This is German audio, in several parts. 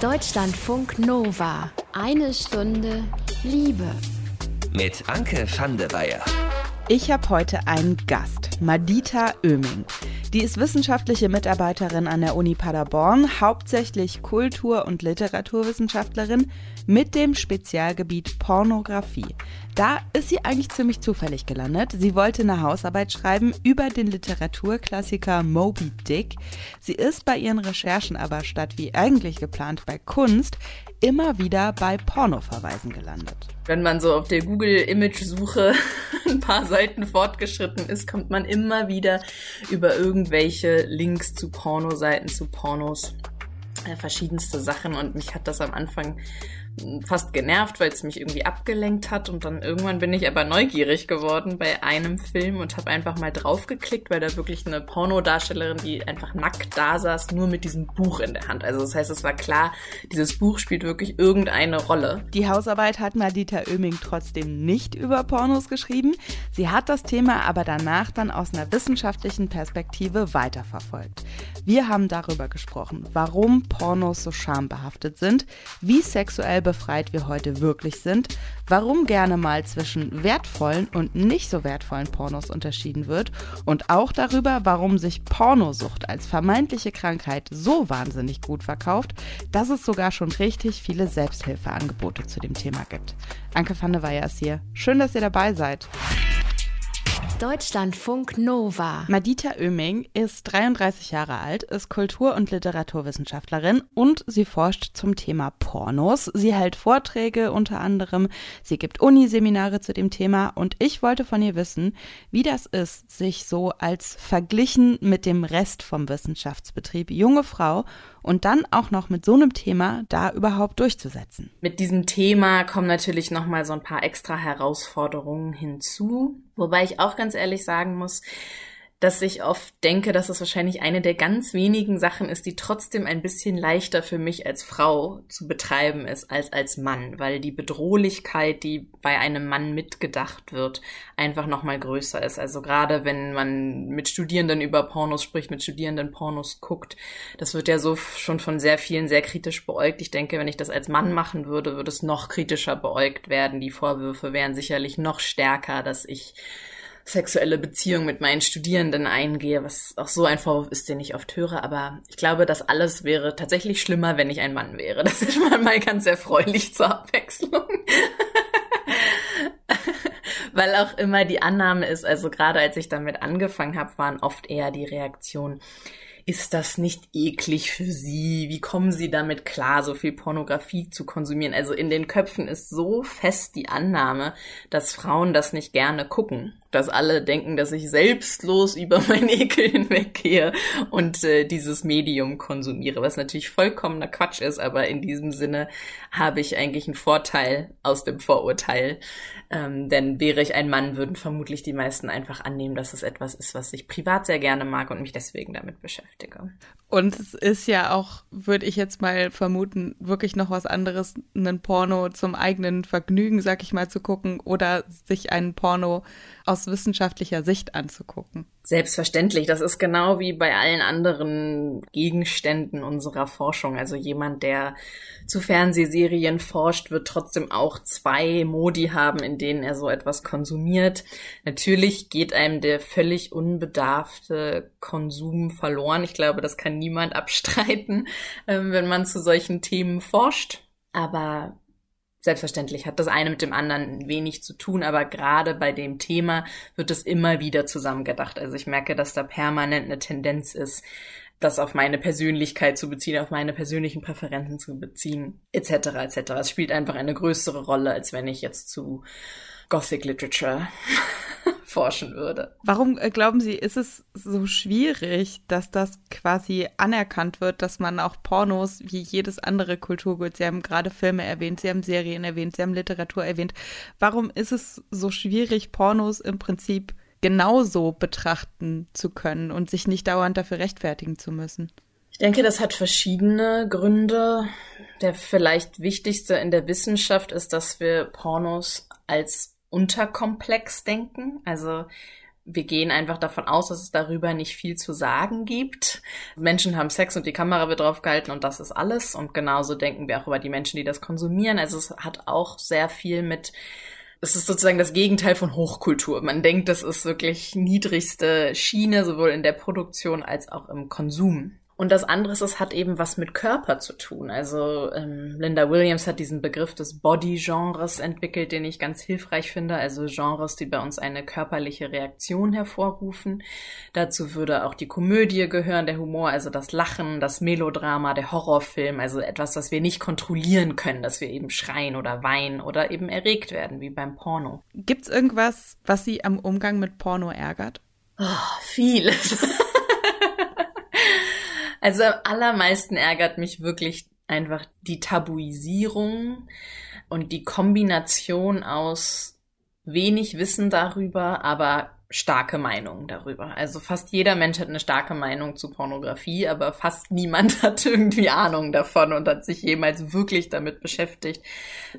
Deutschlandfunk Nova. Eine Stunde Liebe. Mit Anke van der Weyer. Ich habe heute einen Gast, Madita Oeming. Die ist wissenschaftliche Mitarbeiterin an der Uni Paderborn, hauptsächlich Kultur- und Literaturwissenschaftlerin mit dem Spezialgebiet Pornografie. Da ist sie eigentlich ziemlich zufällig gelandet. Sie wollte eine Hausarbeit schreiben über den Literaturklassiker Moby Dick. Sie ist bei ihren Recherchen aber statt wie eigentlich geplant bei Kunst immer wieder bei Pornoverweisen gelandet. Wenn man so auf der Google-Image-Suche ein paar Seiten fortgeschritten ist, kommt man immer wieder über irgendwelche Links zu Pornoseiten, zu Pornos, äh, verschiedenste Sachen. Und mich hat das am Anfang fast genervt, weil es mich irgendwie abgelenkt hat und dann irgendwann bin ich aber neugierig geworden bei einem Film und habe einfach mal draufgeklickt, weil da wirklich eine Pornodarstellerin, die einfach nackt da saß, nur mit diesem Buch in der Hand. Also das heißt, es war klar, dieses Buch spielt wirklich irgendeine Rolle. Die Hausarbeit hat Madita Oeming trotzdem nicht über Pornos geschrieben. Sie hat das Thema aber danach dann aus einer wissenschaftlichen Perspektive weiterverfolgt. Wir haben darüber gesprochen, warum Pornos so schambehaftet sind, wie sexuell befreit wir heute wirklich sind, warum gerne mal zwischen wertvollen und nicht so wertvollen Pornos unterschieden wird und auch darüber, warum sich Pornosucht als vermeintliche Krankheit so wahnsinnig gut verkauft, dass es sogar schon richtig viele Selbsthilfeangebote zu dem Thema gibt. Anke van der Weyer ist hier. Schön, dass ihr dabei seid. Deutschlandfunk Nova. Madita Oeming ist 33 Jahre alt, ist Kultur- und Literaturwissenschaftlerin und sie forscht zum Thema Pornos. Sie hält Vorträge unter anderem, sie gibt Uniseminare zu dem Thema und ich wollte von ihr wissen, wie das ist, sich so als verglichen mit dem Rest vom Wissenschaftsbetrieb junge Frau und dann auch noch mit so einem Thema da überhaupt durchzusetzen. Mit diesem Thema kommen natürlich noch mal so ein paar extra Herausforderungen hinzu, wobei ich auch ganz ehrlich sagen muss, dass ich oft denke, dass es wahrscheinlich eine der ganz wenigen Sachen ist, die trotzdem ein bisschen leichter für mich als Frau zu betreiben ist als als Mann, weil die Bedrohlichkeit, die bei einem Mann mitgedacht wird, einfach noch mal größer ist. Also gerade wenn man mit Studierenden über Pornos spricht, mit Studierenden Pornos guckt, das wird ja so schon von sehr vielen sehr kritisch beäugt. Ich denke, wenn ich das als Mann machen würde, würde es noch kritischer beäugt werden. Die Vorwürfe wären sicherlich noch stärker, dass ich sexuelle Beziehung mit meinen Studierenden eingehe, was auch so ein Vorwurf ist, den ich oft höre. Aber ich glaube, das alles wäre tatsächlich schlimmer, wenn ich ein Mann wäre. Das ist mal, mal ganz erfreulich zur Abwechslung. Weil auch immer die Annahme ist, also gerade als ich damit angefangen habe, waren oft eher die Reaktionen, ist das nicht eklig für Sie? Wie kommen Sie damit klar, so viel Pornografie zu konsumieren? Also in den Köpfen ist so fest die Annahme, dass Frauen das nicht gerne gucken dass alle denken, dass ich selbstlos über meinen Ekel hinweggehe und äh, dieses Medium konsumiere, was natürlich vollkommener Quatsch ist, aber in diesem Sinne habe ich eigentlich einen Vorteil aus dem Vorurteil. Ähm, denn wäre ich ein Mann, würden vermutlich die meisten einfach annehmen, dass es etwas ist, was ich privat sehr gerne mag und mich deswegen damit beschäftige. Und es ist ja auch, würde ich jetzt mal vermuten, wirklich noch was anderes, einen Porno zum eigenen Vergnügen, sag ich mal, zu gucken oder sich einen Porno aus wissenschaftlicher Sicht anzugucken. Selbstverständlich. Das ist genau wie bei allen anderen Gegenständen unserer Forschung. Also jemand, der zu Fernsehserien forscht, wird trotzdem auch zwei Modi haben, in denen er so etwas konsumiert. Natürlich geht einem der völlig unbedarfte Konsum verloren. Ich glaube, das kann niemand abstreiten, ähm, wenn man zu solchen Themen forscht. Aber Selbstverständlich hat das eine mit dem anderen wenig zu tun, aber gerade bei dem Thema wird es immer wieder zusammengedacht. Also ich merke, dass da permanent eine Tendenz ist, das auf meine Persönlichkeit zu beziehen, auf meine persönlichen Präferenzen zu beziehen, etc. etc. Es spielt einfach eine größere Rolle, als wenn ich jetzt zu Gothic Literature forschen würde. Warum äh, glauben Sie, ist es so schwierig, dass das quasi anerkannt wird, dass man auch Pornos wie jedes andere Kulturgut, Sie haben gerade Filme erwähnt, Sie haben Serien erwähnt, Sie haben Literatur erwähnt. Warum ist es so schwierig, Pornos im Prinzip genauso betrachten zu können und sich nicht dauernd dafür rechtfertigen zu müssen? Ich denke, das hat verschiedene Gründe. Der vielleicht wichtigste in der Wissenschaft ist, dass wir Pornos als unterkomplex denken. Also wir gehen einfach davon aus, dass es darüber nicht viel zu sagen gibt. Menschen haben Sex und die Kamera wird drauf gehalten und das ist alles. Und genauso denken wir auch über die Menschen, die das konsumieren. Also es hat auch sehr viel mit es ist sozusagen das Gegenteil von Hochkultur. Man denkt, das ist wirklich niedrigste Schiene, sowohl in der Produktion als auch im Konsum. Und das andere ist, es hat eben was mit Körper zu tun. Also ähm, Linda Williams hat diesen Begriff des Body-Genres entwickelt, den ich ganz hilfreich finde. Also Genres, die bei uns eine körperliche Reaktion hervorrufen. Dazu würde auch die Komödie gehören, der Humor, also das Lachen, das Melodrama, der Horrorfilm, also etwas, was wir nicht kontrollieren können, dass wir eben schreien oder weinen oder eben erregt werden, wie beim Porno. Gibt's irgendwas, was Sie am Umgang mit Porno ärgert? Oh, vieles. Also am allermeisten ärgert mich wirklich einfach die Tabuisierung und die Kombination aus wenig Wissen darüber, aber starke Meinungen darüber. Also fast jeder Mensch hat eine starke Meinung zu Pornografie, aber fast niemand hat irgendwie Ahnung davon und hat sich jemals wirklich damit beschäftigt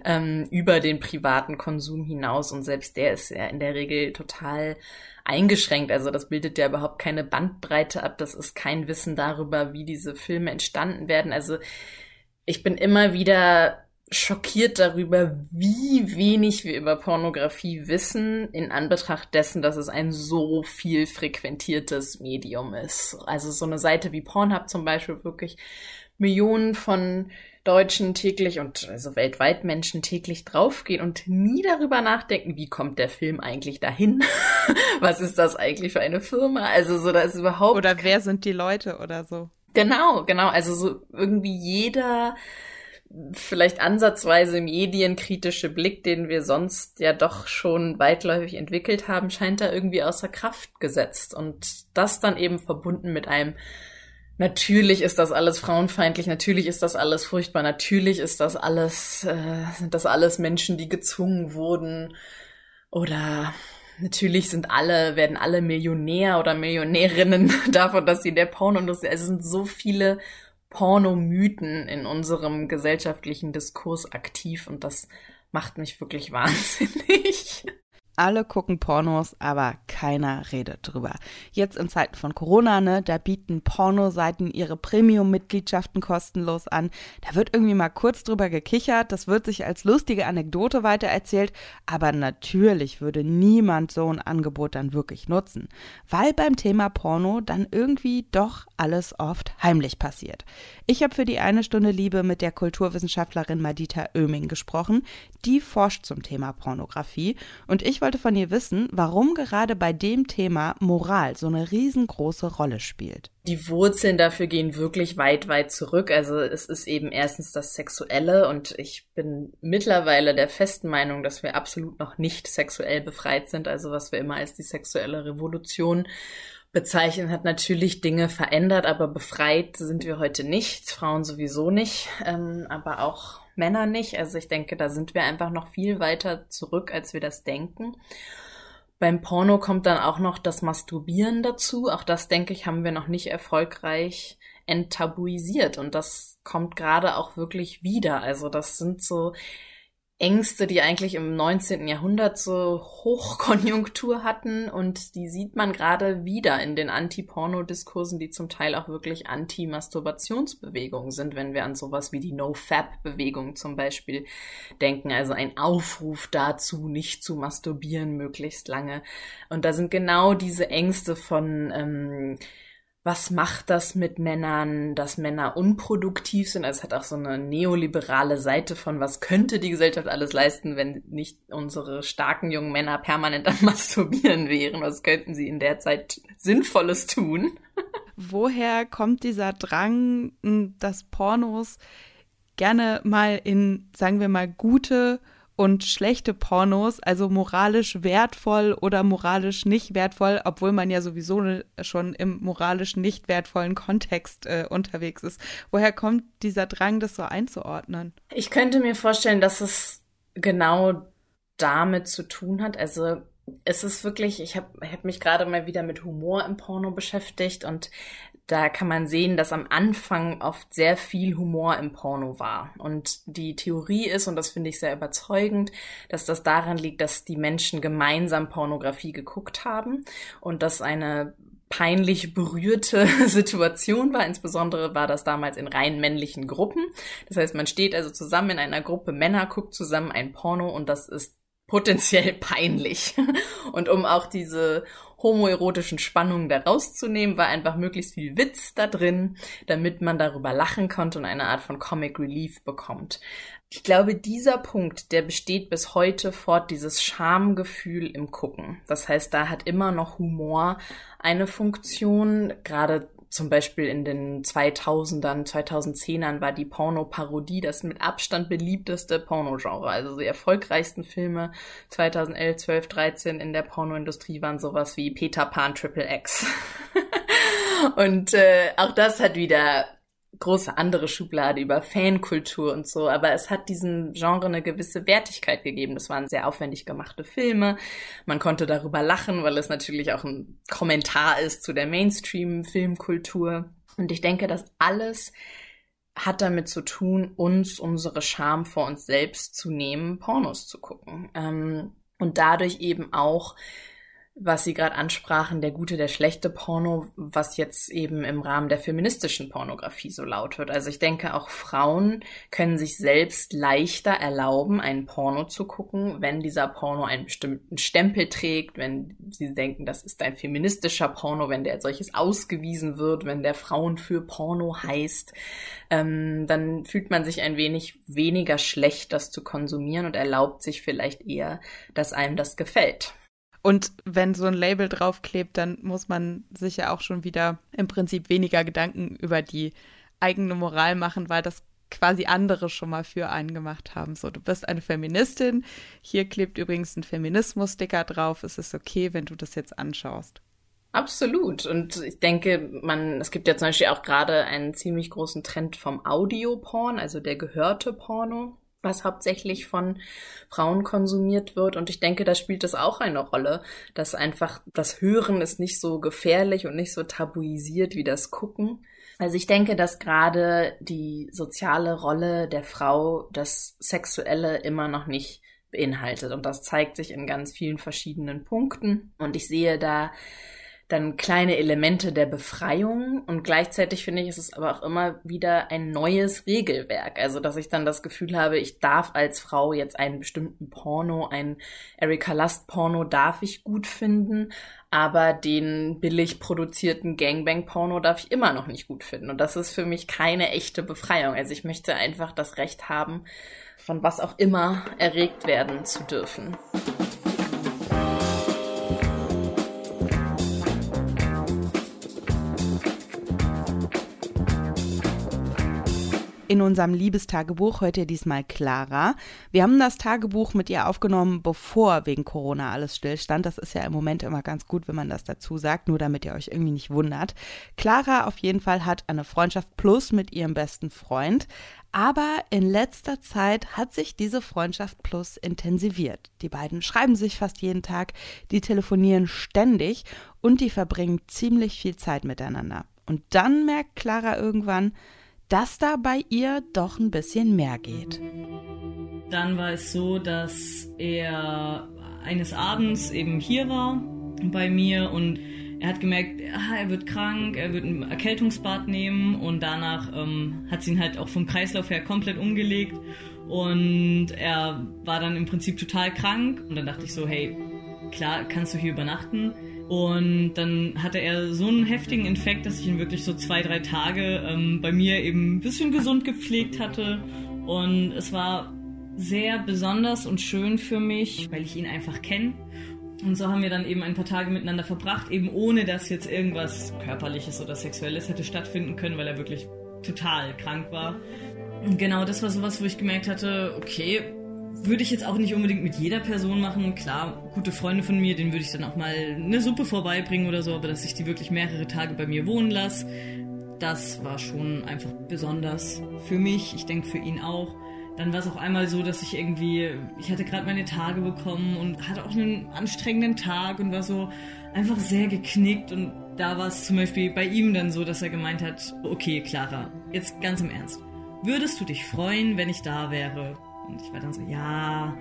ähm, über den privaten Konsum hinaus. Und selbst der ist ja in der Regel total eingeschränkt. Also das bildet ja überhaupt keine Bandbreite ab. Das ist kein Wissen darüber, wie diese Filme entstanden werden. Also ich bin immer wieder schockiert darüber, wie wenig wir über Pornografie wissen, in Anbetracht dessen, dass es ein so viel frequentiertes Medium ist. Also so eine Seite wie Pornhub zum Beispiel wirklich Millionen von Deutschen täglich und also weltweit Menschen täglich draufgehen und nie darüber nachdenken, wie kommt der Film eigentlich dahin? Was ist das eigentlich für eine Firma? Also so, da ist überhaupt. Oder wer sind die Leute oder so? Genau, genau. Also so irgendwie jeder vielleicht ansatzweise medienkritische Blick, den wir sonst ja doch schon weitläufig entwickelt haben, scheint da irgendwie außer Kraft gesetzt. Und das dann eben verbunden mit einem Natürlich ist das alles frauenfeindlich, natürlich ist das alles furchtbar, natürlich ist das alles, äh, sind das alles Menschen, die gezwungen wurden oder natürlich sind alle, werden alle Millionär oder Millionärinnen davon, dass sie in der Pornoindustrie, also es sind so viele Pornomythen in unserem gesellschaftlichen Diskurs aktiv und das macht mich wirklich wahnsinnig. Alle gucken Pornos, aber keiner redet drüber. Jetzt in Zeiten von Corona, ne, da bieten Pornoseiten ihre Premium-Mitgliedschaften kostenlos an. Da wird irgendwie mal kurz drüber gekichert, das wird sich als lustige Anekdote weitererzählt, aber natürlich würde niemand so ein Angebot dann wirklich nutzen, weil beim Thema Porno dann irgendwie doch alles oft heimlich passiert. Ich habe für die eine Stunde Liebe mit der Kulturwissenschaftlerin Madita Oeming gesprochen, die forscht zum Thema Pornografie und ich wollte von ihr wissen, warum gerade bei dem Thema Moral so eine riesengroße Rolle spielt. Die Wurzeln dafür gehen wirklich weit, weit zurück. Also es ist eben erstens das Sexuelle und ich bin mittlerweile der festen Meinung, dass wir absolut noch nicht sexuell befreit sind. Also was wir immer als die sexuelle Revolution bezeichnen, hat natürlich Dinge verändert, aber befreit sind wir heute nicht. Frauen sowieso nicht, ähm, aber auch Männer nicht. Also ich denke, da sind wir einfach noch viel weiter zurück, als wir das denken. Beim Porno kommt dann auch noch das Masturbieren dazu. Auch das, denke ich, haben wir noch nicht erfolgreich enttabuisiert. Und das kommt gerade auch wirklich wieder. Also das sind so Ängste, die eigentlich im 19. Jahrhundert so Hochkonjunktur hatten und die sieht man gerade wieder in den Anti-Porno-Diskursen, die zum Teil auch wirklich Anti-Masturbationsbewegungen sind, wenn wir an sowas wie die No-Fab-Bewegung zum Beispiel denken, also ein Aufruf dazu, nicht zu masturbieren möglichst lange. Und da sind genau diese Ängste von ähm, was macht das mit Männern, dass Männer unproduktiv sind. Also es hat auch so eine neoliberale Seite von, was könnte die Gesellschaft alles leisten, wenn nicht unsere starken jungen Männer permanent am Masturbieren wären. Was könnten sie in der Zeit Sinnvolles tun? Woher kommt dieser Drang, dass Pornos gerne mal in, sagen wir mal, gute und schlechte Pornos, also moralisch wertvoll oder moralisch nicht wertvoll, obwohl man ja sowieso schon im moralisch nicht wertvollen Kontext äh, unterwegs ist. Woher kommt dieser Drang, das so einzuordnen? Ich könnte mir vorstellen, dass es genau damit zu tun hat. Also es ist wirklich, ich habe hab mich gerade mal wieder mit Humor im Porno beschäftigt und da kann man sehen, dass am Anfang oft sehr viel Humor im Porno war. Und die Theorie ist, und das finde ich sehr überzeugend, dass das daran liegt, dass die Menschen gemeinsam Pornografie geguckt haben und dass eine peinlich berührte Situation war. Insbesondere war das damals in rein männlichen Gruppen. Das heißt, man steht also zusammen in einer Gruppe Männer, guckt zusammen ein Porno und das ist potenziell peinlich. Und um auch diese homoerotischen Spannungen da rauszunehmen, war einfach möglichst viel Witz da drin, damit man darüber lachen konnte und eine Art von Comic Relief bekommt. Ich glaube, dieser Punkt, der besteht bis heute fort, dieses Schamgefühl im Gucken. Das heißt, da hat immer noch Humor eine Funktion, gerade zum Beispiel in den 2000ern, 2010ern war die Porno-Parodie das mit Abstand beliebteste Pornogenre. Also die erfolgreichsten Filme 2011, 12, 13 in der Pornoindustrie waren sowas wie Peter Pan Triple X. Und äh, auch das hat wieder große andere Schublade über Fankultur und so, aber es hat diesem Genre eine gewisse Wertigkeit gegeben. Das waren sehr aufwendig gemachte Filme. Man konnte darüber lachen, weil es natürlich auch ein Kommentar ist zu der Mainstream-Filmkultur. Und ich denke, dass alles hat damit zu tun, uns unsere Scham vor uns selbst zu nehmen, Pornos zu gucken. Ähm, und dadurch eben auch was Sie gerade ansprachen, der gute, der schlechte Porno, was jetzt eben im Rahmen der feministischen Pornografie so laut wird. Also ich denke, auch Frauen können sich selbst leichter erlauben, einen Porno zu gucken, wenn dieser Porno einen bestimmten Stempel trägt, wenn sie denken, das ist ein feministischer Porno, wenn der als solches ausgewiesen wird, wenn der Frauen für Porno heißt, ähm, dann fühlt man sich ein wenig weniger schlecht, das zu konsumieren und erlaubt sich vielleicht eher, dass einem das gefällt. Und wenn so ein Label draufklebt, dann muss man sich ja auch schon wieder im Prinzip weniger Gedanken über die eigene Moral machen, weil das quasi andere schon mal für einen gemacht haben. So, du bist eine Feministin. Hier klebt übrigens ein Feminismus-Sticker drauf. Es ist okay, wenn du das jetzt anschaust. Absolut. Und ich denke, man, es gibt ja zum Beispiel auch gerade einen ziemlich großen Trend vom Audioporn, also der gehörte Porno was hauptsächlich von Frauen konsumiert wird. Und ich denke, da spielt das auch eine Rolle, dass einfach das Hören ist nicht so gefährlich und nicht so tabuisiert wie das Gucken. Also ich denke, dass gerade die soziale Rolle der Frau das Sexuelle immer noch nicht beinhaltet. Und das zeigt sich in ganz vielen verschiedenen Punkten. Und ich sehe da dann kleine Elemente der Befreiung und gleichzeitig finde ich, ist es aber auch immer wieder ein neues Regelwerk. Also, dass ich dann das Gefühl habe, ich darf als Frau jetzt einen bestimmten Porno, ein Erika Lust Porno darf ich gut finden, aber den billig produzierten Gangbang-Porno darf ich immer noch nicht gut finden. Und das ist für mich keine echte Befreiung. Also ich möchte einfach das Recht haben, von was auch immer erregt werden zu dürfen. In unserem Liebestagebuch ihr diesmal Clara. Wir haben das Tagebuch mit ihr aufgenommen, bevor wegen Corona alles stillstand. Das ist ja im Moment immer ganz gut, wenn man das dazu sagt, nur damit ihr euch irgendwie nicht wundert. Clara auf jeden Fall hat eine Freundschaft plus mit ihrem besten Freund. Aber in letzter Zeit hat sich diese Freundschaft plus intensiviert. Die beiden schreiben sich fast jeden Tag, die telefonieren ständig und die verbringen ziemlich viel Zeit miteinander. Und dann merkt Clara irgendwann, dass da bei ihr doch ein bisschen mehr geht. Dann war es so, dass er eines Abends eben hier war bei mir und er hat gemerkt, ah, er wird krank, er wird ein Erkältungsbad nehmen und danach ähm, hat sie ihn halt auch vom Kreislauf her komplett umgelegt und er war dann im Prinzip total krank und dann dachte ich so, hey, klar, kannst du hier übernachten? Und dann hatte er so einen heftigen Infekt, dass ich ihn wirklich so zwei, drei Tage ähm, bei mir eben ein bisschen gesund gepflegt hatte. Und es war sehr besonders und schön für mich, weil ich ihn einfach kenne. Und so haben wir dann eben ein paar Tage miteinander verbracht, eben ohne dass jetzt irgendwas körperliches oder sexuelles hätte stattfinden können, weil er wirklich total krank war. Und genau das war sowas, wo ich gemerkt hatte, okay, würde ich jetzt auch nicht unbedingt mit jeder Person machen. Klar, gute Freunde von mir, denen würde ich dann auch mal eine Suppe vorbeibringen oder so, aber dass ich die wirklich mehrere Tage bei mir wohnen lasse, das war schon einfach besonders für mich. Ich denke für ihn auch. Dann war es auch einmal so, dass ich irgendwie, ich hatte gerade meine Tage bekommen und hatte auch einen anstrengenden Tag und war so einfach sehr geknickt. Und da war es zum Beispiel bei ihm dann so, dass er gemeint hat, okay, Clara, jetzt ganz im Ernst. Würdest du dich freuen, wenn ich da wäre? Und ich war dann so, ja,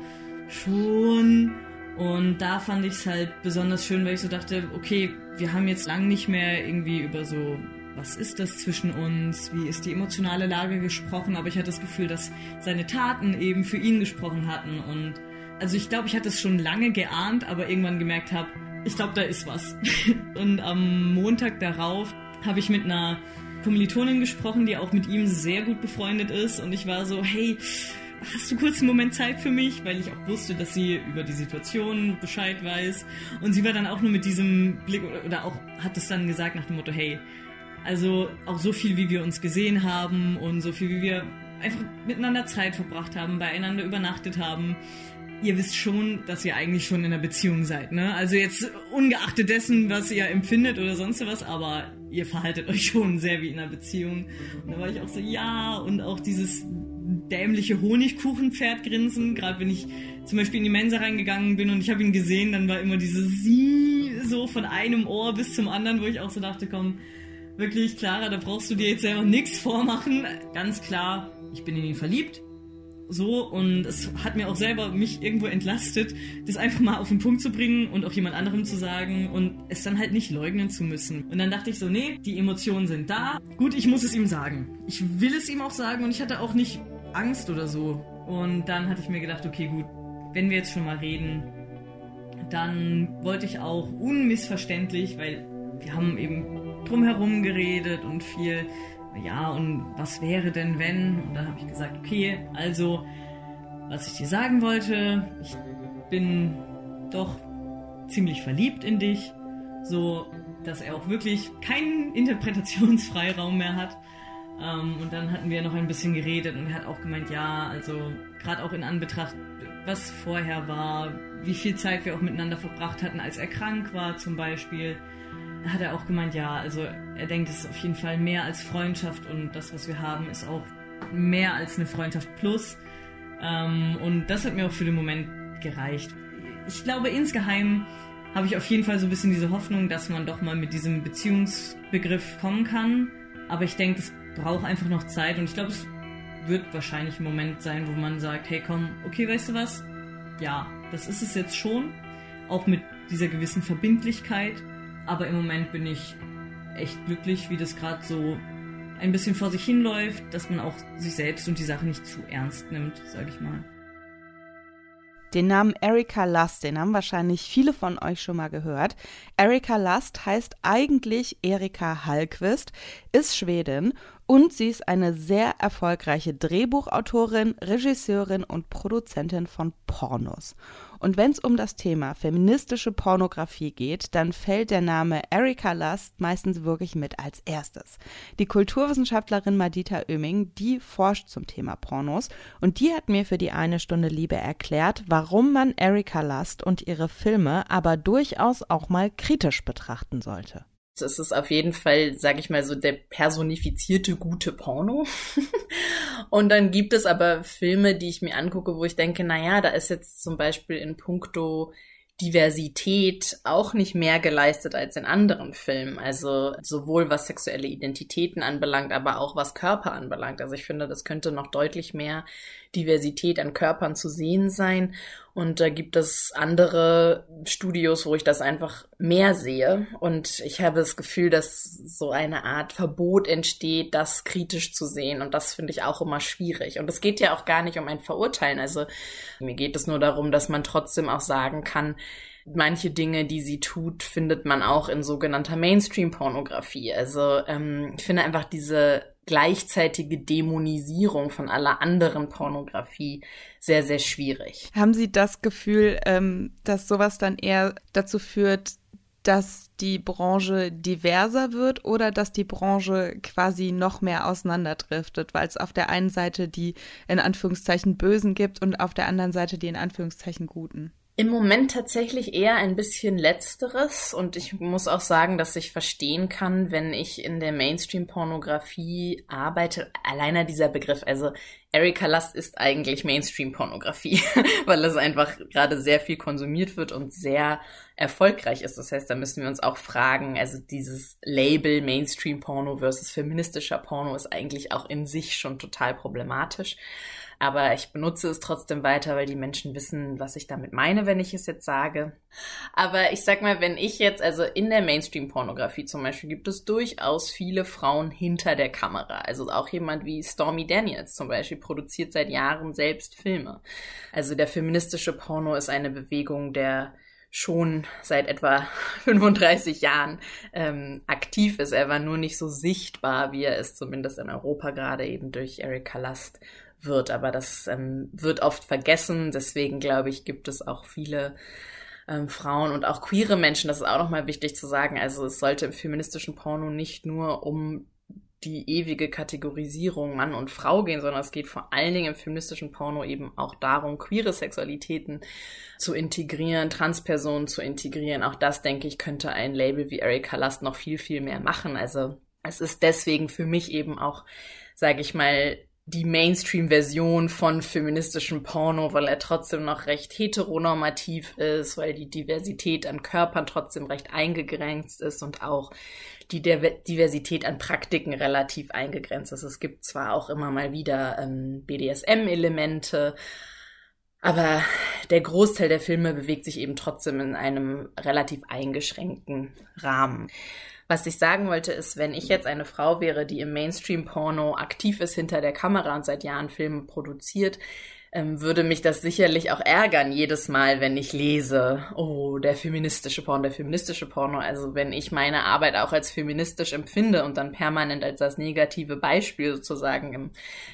schon. Und da fand ich es halt besonders schön, weil ich so dachte, okay, wir haben jetzt lang nicht mehr irgendwie über so, was ist das zwischen uns, wie ist die emotionale Lage gesprochen, aber ich hatte das Gefühl, dass seine Taten eben für ihn gesprochen hatten. Und also ich glaube, ich hatte es schon lange geahnt, aber irgendwann gemerkt habe, ich glaube, da ist was. Und am Montag darauf habe ich mit einer Kommilitonin gesprochen, die auch mit ihm sehr gut befreundet ist. Und ich war so, hey, hast du kurz einen Moment Zeit für mich? Weil ich auch wusste, dass sie über die Situation Bescheid weiß. Und sie war dann auch nur mit diesem Blick oder, oder auch hat es dann gesagt nach dem Motto, hey, also auch so viel, wie wir uns gesehen haben und so viel, wie wir einfach miteinander Zeit verbracht haben, beieinander übernachtet haben. Ihr wisst schon, dass ihr eigentlich schon in einer Beziehung seid, ne? Also jetzt ungeachtet dessen, was ihr empfindet oder sonst was, aber ihr verhaltet euch schon sehr wie in einer Beziehung. Und da war ich auch so, ja, und auch dieses dämliche Honigkuchenpferd grinsen. Gerade wenn ich zum Beispiel in die Mensa reingegangen bin und ich habe ihn gesehen, dann war immer dieses Sie so von einem Ohr bis zum anderen, wo ich auch so dachte, komm, wirklich, Clara, da brauchst du dir jetzt selber nichts vormachen. Ganz klar, ich bin in ihn verliebt. So, und es hat mir auch selber mich irgendwo entlastet, das einfach mal auf den Punkt zu bringen und auch jemand anderem zu sagen und es dann halt nicht leugnen zu müssen. Und dann dachte ich so, nee, die Emotionen sind da. Gut, ich muss es ihm sagen. Ich will es ihm auch sagen und ich hatte auch nicht Angst oder so. Und dann hatte ich mir gedacht, okay, gut, wenn wir jetzt schon mal reden, dann wollte ich auch unmissverständlich, weil wir haben eben drumherum geredet und viel, ja, und was wäre denn wenn? Und dann habe ich gesagt, okay, also, was ich dir sagen wollte, ich bin doch ziemlich verliebt in dich, so dass er auch wirklich keinen Interpretationsfreiraum mehr hat. Ähm, und dann hatten wir noch ein bisschen geredet und er hat auch gemeint, ja, also gerade auch in Anbetracht, was vorher war, wie viel Zeit wir auch miteinander verbracht hatten, als er krank war zum Beispiel, hat er auch gemeint, ja, also er denkt, es ist auf jeden Fall mehr als Freundschaft und das, was wir haben, ist auch mehr als eine Freundschaft plus. Ähm, und das hat mir auch für den Moment gereicht. Ich glaube, insgeheim habe ich auf jeden Fall so ein bisschen diese Hoffnung, dass man doch mal mit diesem Beziehungsbegriff kommen kann. Aber ich denke, es braucht einfach noch Zeit und ich glaube, es wird wahrscheinlich ein Moment sein, wo man sagt, hey komm, okay, weißt du was? Ja, das ist es jetzt schon, auch mit dieser gewissen Verbindlichkeit, aber im Moment bin ich echt glücklich, wie das gerade so ein bisschen vor sich hinläuft, dass man auch sich selbst und die Sache nicht zu ernst nimmt, sag ich mal. Den Namen Erika Lust, den haben wahrscheinlich viele von euch schon mal gehört. Erika Lust heißt eigentlich Erika Hallquist, ist Schwedin und sie ist eine sehr erfolgreiche Drehbuchautorin, Regisseurin und Produzentin von Pornos. Und wenn es um das Thema feministische Pornografie geht, dann fällt der Name Erika Lust meistens wirklich mit als erstes. Die Kulturwissenschaftlerin Madita Oeming, die forscht zum Thema Pornos und die hat mir für die eine Stunde Liebe erklärt, warum man Erika Lust und ihre Filme aber durchaus auch mal kritisch betrachten sollte. Es ist auf jeden Fall, sag ich mal, so der personifizierte gute Porno. und dann gibt es aber Filme, die ich mir angucke, wo ich denke, na ja, da ist jetzt zum Beispiel in puncto Diversität auch nicht mehr geleistet als in anderen Filmen. Also sowohl was sexuelle Identitäten anbelangt, aber auch was Körper anbelangt. Also ich finde, das könnte noch deutlich mehr Diversität an Körpern zu sehen sein. Und da gibt es andere Studios, wo ich das einfach mehr sehe. Und ich habe das Gefühl, dass so eine Art Verbot entsteht, das kritisch zu sehen. Und das finde ich auch immer schwierig. Und es geht ja auch gar nicht um ein Verurteilen. Also mir geht es nur darum, dass man trotzdem auch sagen kann, manche Dinge, die sie tut, findet man auch in sogenannter Mainstream-Pornografie. Also ähm, ich finde einfach diese gleichzeitige Dämonisierung von aller anderen Pornografie sehr, sehr schwierig. Haben Sie das Gefühl, ähm, dass sowas dann eher dazu führt, dass die Branche diverser wird oder dass die Branche quasi noch mehr auseinanderdriftet, weil es auf der einen Seite die in Anführungszeichen Bösen gibt und auf der anderen Seite die in Anführungszeichen Guten? Im Moment tatsächlich eher ein bisschen letzteres und ich muss auch sagen, dass ich verstehen kann, wenn ich in der Mainstream-Pornografie arbeite. Alleiner dieser Begriff, also Erika Lust ist eigentlich Mainstream-Pornografie, weil es einfach gerade sehr viel konsumiert wird und sehr erfolgreich ist. Das heißt, da müssen wir uns auch fragen, also dieses Label Mainstream-Porno versus feministischer Porno ist eigentlich auch in sich schon total problematisch. Aber ich benutze es trotzdem weiter, weil die Menschen wissen, was ich damit meine, wenn ich es jetzt sage. Aber ich sag mal, wenn ich jetzt, also in der Mainstream-Pornografie zum Beispiel, gibt es durchaus viele Frauen hinter der Kamera. Also auch jemand wie Stormy Daniels zum Beispiel produziert seit Jahren selbst Filme. Also der feministische Porno ist eine Bewegung der schon seit etwa 35 Jahren ähm, aktiv ist. Er war nur nicht so sichtbar, wie er es zumindest in Europa gerade eben durch Erika Lust wird. Aber das ähm, wird oft vergessen. Deswegen glaube ich, gibt es auch viele ähm, Frauen und auch queere Menschen. Das ist auch nochmal wichtig zu sagen. Also es sollte im feministischen Porno nicht nur um die ewige Kategorisierung Mann und Frau gehen, sondern es geht vor allen Dingen im feministischen Porno eben auch darum, queere Sexualitäten zu integrieren, Transpersonen zu integrieren. Auch das, denke ich, könnte ein Label wie Erika Lust noch viel, viel mehr machen. Also es ist deswegen für mich eben auch, sage ich mal, die Mainstream-Version von feministischem Porno, weil er trotzdem noch recht heteronormativ ist, weil die Diversität an Körpern trotzdem recht eingegrenzt ist und auch die Diversität an Praktiken relativ eingegrenzt ist. Es gibt zwar auch immer mal wieder ähm, BDSM-Elemente, aber der Großteil der Filme bewegt sich eben trotzdem in einem relativ eingeschränkten Rahmen. Was ich sagen wollte, ist, wenn ich jetzt eine Frau wäre, die im Mainstream-Porno aktiv ist hinter der Kamera und seit Jahren Filme produziert, ähm, würde mich das sicherlich auch ärgern, jedes Mal, wenn ich lese, oh, der feministische Porno, der feministische Porno. Also wenn ich meine Arbeit auch als feministisch empfinde und dann permanent als das negative Beispiel sozusagen in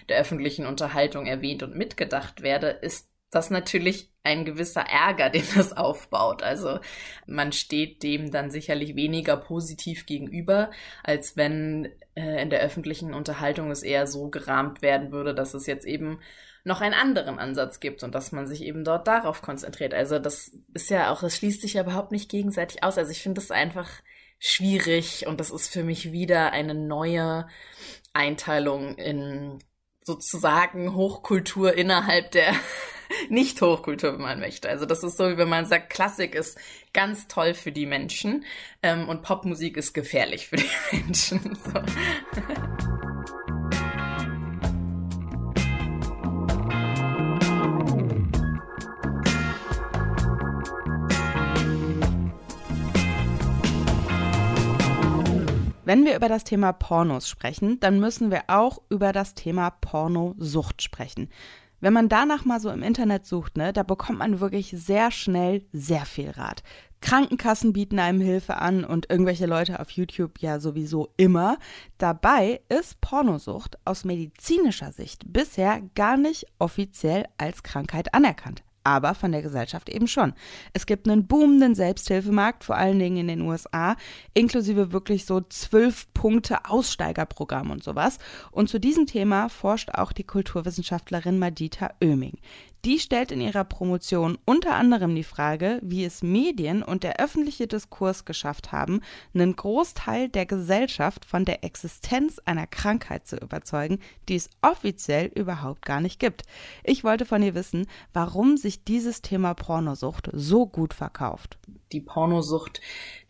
der öffentlichen Unterhaltung erwähnt und mitgedacht werde, ist das natürlich ein gewisser Ärger, den das aufbaut. Also man steht dem dann sicherlich weniger positiv gegenüber, als wenn äh, in der öffentlichen Unterhaltung es eher so gerahmt werden würde, dass es jetzt eben noch einen anderen Ansatz gibt und dass man sich eben dort darauf konzentriert. Also das ist ja auch, es schließt sich ja überhaupt nicht gegenseitig aus. Also ich finde das einfach schwierig und das ist für mich wieder eine neue Einteilung in sozusagen Hochkultur innerhalb der Nicht-Hochkultur, wenn man möchte. Also das ist so, wie wenn man sagt, Klassik ist ganz toll für die Menschen ähm, und Popmusik ist gefährlich für die Menschen. So. Wenn wir über das Thema Pornos sprechen, dann müssen wir auch über das Thema Pornosucht sprechen. Wenn man danach mal so im Internet sucht, ne, da bekommt man wirklich sehr schnell sehr viel Rat. Krankenkassen bieten einem Hilfe an und irgendwelche Leute auf YouTube ja sowieso immer. Dabei ist Pornosucht aus medizinischer Sicht bisher gar nicht offiziell als Krankheit anerkannt aber von der Gesellschaft eben schon. Es gibt einen boomenden Selbsthilfemarkt, vor allen Dingen in den USA, inklusive wirklich so zwölf Punkte Aussteigerprogramm und sowas. Und zu diesem Thema forscht auch die Kulturwissenschaftlerin Madita Oeming. Die stellt in ihrer Promotion unter anderem die Frage, wie es Medien und der öffentliche Diskurs geschafft haben, einen Großteil der Gesellschaft von der Existenz einer Krankheit zu überzeugen, die es offiziell überhaupt gar nicht gibt. Ich wollte von ihr wissen, warum sich dieses Thema Pornosucht so gut verkauft. Die Pornosucht,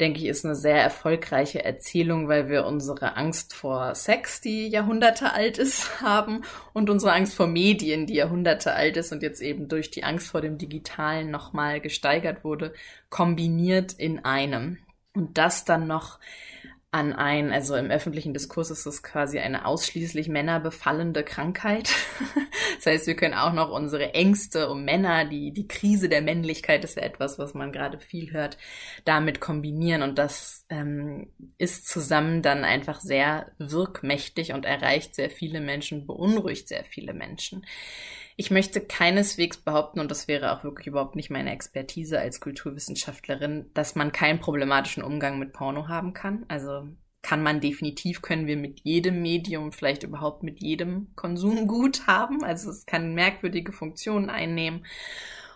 denke ich, ist eine sehr erfolgreiche Erzählung, weil wir unsere Angst vor Sex, die Jahrhunderte alt ist, haben und unsere Angst vor Medien, die Jahrhunderte alt ist und jetzt eben durch die Angst vor dem Digitalen nochmal gesteigert wurde, kombiniert in einem. Und das dann noch an ein, also im öffentlichen Diskurs ist es quasi eine ausschließlich männerbefallende Krankheit. das heißt, wir können auch noch unsere Ängste um Männer, die, die Krise der Männlichkeit ist ja etwas, was man gerade viel hört, damit kombinieren. Und das ähm, ist zusammen dann einfach sehr wirkmächtig und erreicht sehr viele Menschen, beunruhigt sehr viele Menschen. Ich möchte keineswegs behaupten, und das wäre auch wirklich überhaupt nicht meine Expertise als Kulturwissenschaftlerin, dass man keinen problematischen Umgang mit Porno haben kann. Also kann man definitiv, können wir mit jedem Medium, vielleicht überhaupt mit jedem Konsumgut haben. Also es kann merkwürdige Funktionen einnehmen.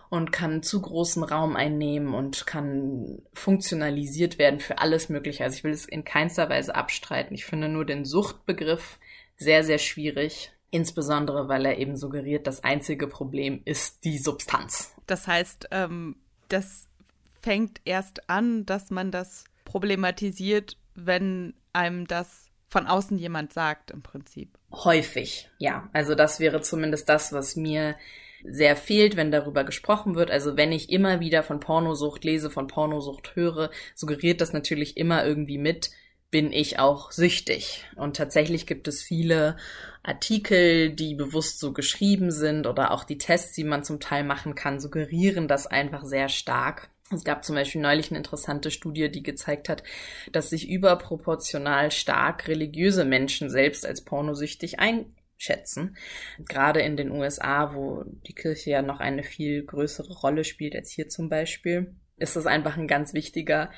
und kann zu großen Raum einnehmen und kann funktionalisiert werden für alles Mögliche. Also ich will es in keinster Weise abstreiten. Ich finde nur den Suchtbegriff sehr, sehr schwierig. Insbesondere, weil er eben suggeriert, das einzige Problem ist die Substanz. Das heißt, ähm, das fängt erst an, dass man das problematisiert, wenn einem das von außen jemand sagt, im Prinzip. Häufig, ja. Also das wäre zumindest das, was mir sehr fehlt, wenn darüber gesprochen wird. Also wenn ich immer wieder von Pornosucht lese, von Pornosucht höre, suggeriert das natürlich immer irgendwie mit, bin ich auch süchtig. Und tatsächlich gibt es viele Artikel, die bewusst so geschrieben sind oder auch die Tests, die man zum Teil machen kann, suggerieren das einfach sehr stark. Es gab zum Beispiel neulich eine interessante Studie, die gezeigt hat, dass sich überproportional stark religiöse Menschen selbst als pornosüchtig einschätzen. Gerade in den USA, wo die Kirche ja noch eine viel größere Rolle spielt als hier zum Beispiel, ist das einfach ein ganz wichtiger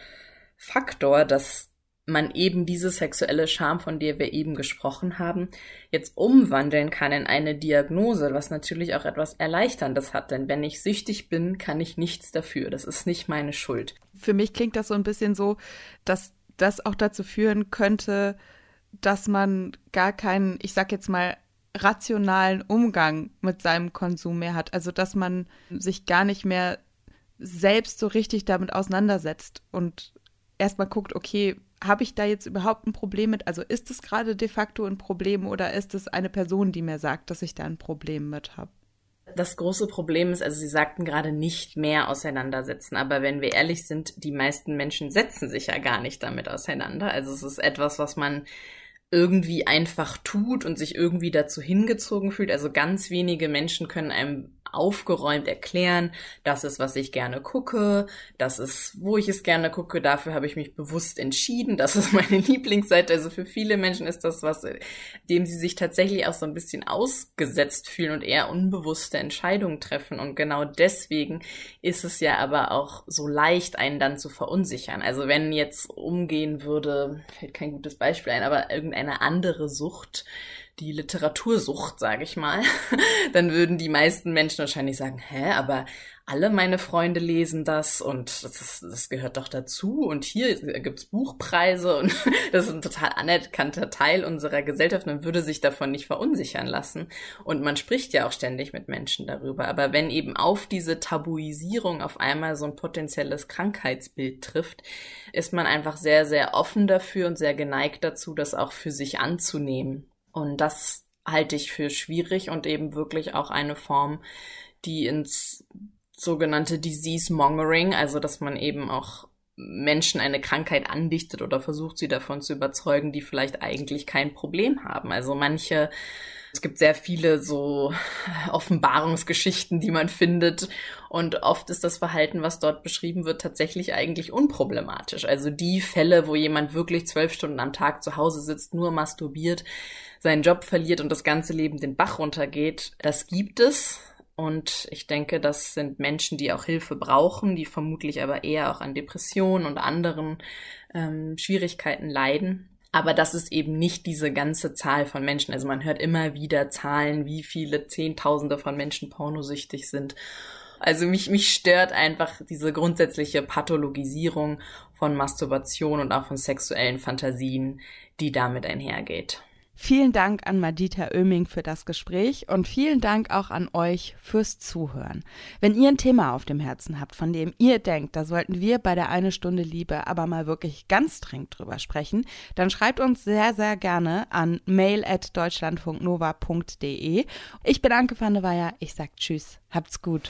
Faktor, dass man eben diese sexuelle Scham, von der wir eben gesprochen haben, jetzt umwandeln kann in eine Diagnose, was natürlich auch etwas Erleichterndes hat. Denn wenn ich süchtig bin, kann ich nichts dafür. Das ist nicht meine Schuld. Für mich klingt das so ein bisschen so, dass das auch dazu führen könnte, dass man gar keinen, ich sag jetzt mal, rationalen Umgang mit seinem Konsum mehr hat. Also dass man sich gar nicht mehr selbst so richtig damit auseinandersetzt und erstmal guckt, okay, habe ich da jetzt überhaupt ein Problem mit? Also ist es gerade de facto ein Problem oder ist es eine Person, die mir sagt, dass ich da ein Problem mit habe? Das große Problem ist, also Sie sagten gerade nicht mehr auseinandersetzen, aber wenn wir ehrlich sind, die meisten Menschen setzen sich ja gar nicht damit auseinander. Also es ist etwas, was man irgendwie einfach tut und sich irgendwie dazu hingezogen fühlt. Also ganz wenige Menschen können einem aufgeräumt erklären, das ist, was ich gerne gucke, das ist, wo ich es gerne gucke, dafür habe ich mich bewusst entschieden, das ist meine Lieblingsseite. Also für viele Menschen ist das was, dem sie sich tatsächlich auch so ein bisschen ausgesetzt fühlen und eher unbewusste Entscheidungen treffen. Und genau deswegen ist es ja aber auch so leicht, einen dann zu verunsichern. Also wenn jetzt umgehen würde, fällt kein gutes Beispiel ein, aber irgendeine andere Sucht, die Literatursucht, sage ich mal, dann würden die meisten Menschen wahrscheinlich sagen, hä, aber alle meine Freunde lesen das und das, ist, das gehört doch dazu und hier gibt's Buchpreise und das ist ein total anerkannter Teil unserer Gesellschaft. Man würde sich davon nicht verunsichern lassen und man spricht ja auch ständig mit Menschen darüber. Aber wenn eben auf diese Tabuisierung auf einmal so ein potenzielles Krankheitsbild trifft, ist man einfach sehr, sehr offen dafür und sehr geneigt dazu, das auch für sich anzunehmen. Und das halte ich für schwierig und eben wirklich auch eine Form, die ins sogenannte Disease Mongering, also dass man eben auch Menschen eine Krankheit andichtet oder versucht, sie davon zu überzeugen, die vielleicht eigentlich kein Problem haben. Also manche, es gibt sehr viele so Offenbarungsgeschichten, die man findet. Und oft ist das Verhalten, was dort beschrieben wird, tatsächlich eigentlich unproblematisch. Also die Fälle, wo jemand wirklich zwölf Stunden am Tag zu Hause sitzt, nur masturbiert, seinen Job verliert und das ganze Leben den Bach runtergeht, das gibt es. Und ich denke, das sind Menschen, die auch Hilfe brauchen, die vermutlich aber eher auch an Depressionen und anderen ähm, Schwierigkeiten leiden. Aber das ist eben nicht diese ganze Zahl von Menschen. Also man hört immer wieder Zahlen, wie viele Zehntausende von Menschen pornosüchtig sind. Also mich, mich stört einfach diese grundsätzliche Pathologisierung von Masturbation und auch von sexuellen Fantasien, die damit einhergeht. Vielen Dank an Madita Oeming für das Gespräch und vielen Dank auch an euch fürs Zuhören. Wenn ihr ein Thema auf dem Herzen habt, von dem ihr denkt, da sollten wir bei der Eine Stunde Liebe aber mal wirklich ganz dringend drüber sprechen, dann schreibt uns sehr, sehr gerne an mail at deutschlandfunknova.de. Ich bin Anke van der Weyer, ich sag Tschüss, habt's gut.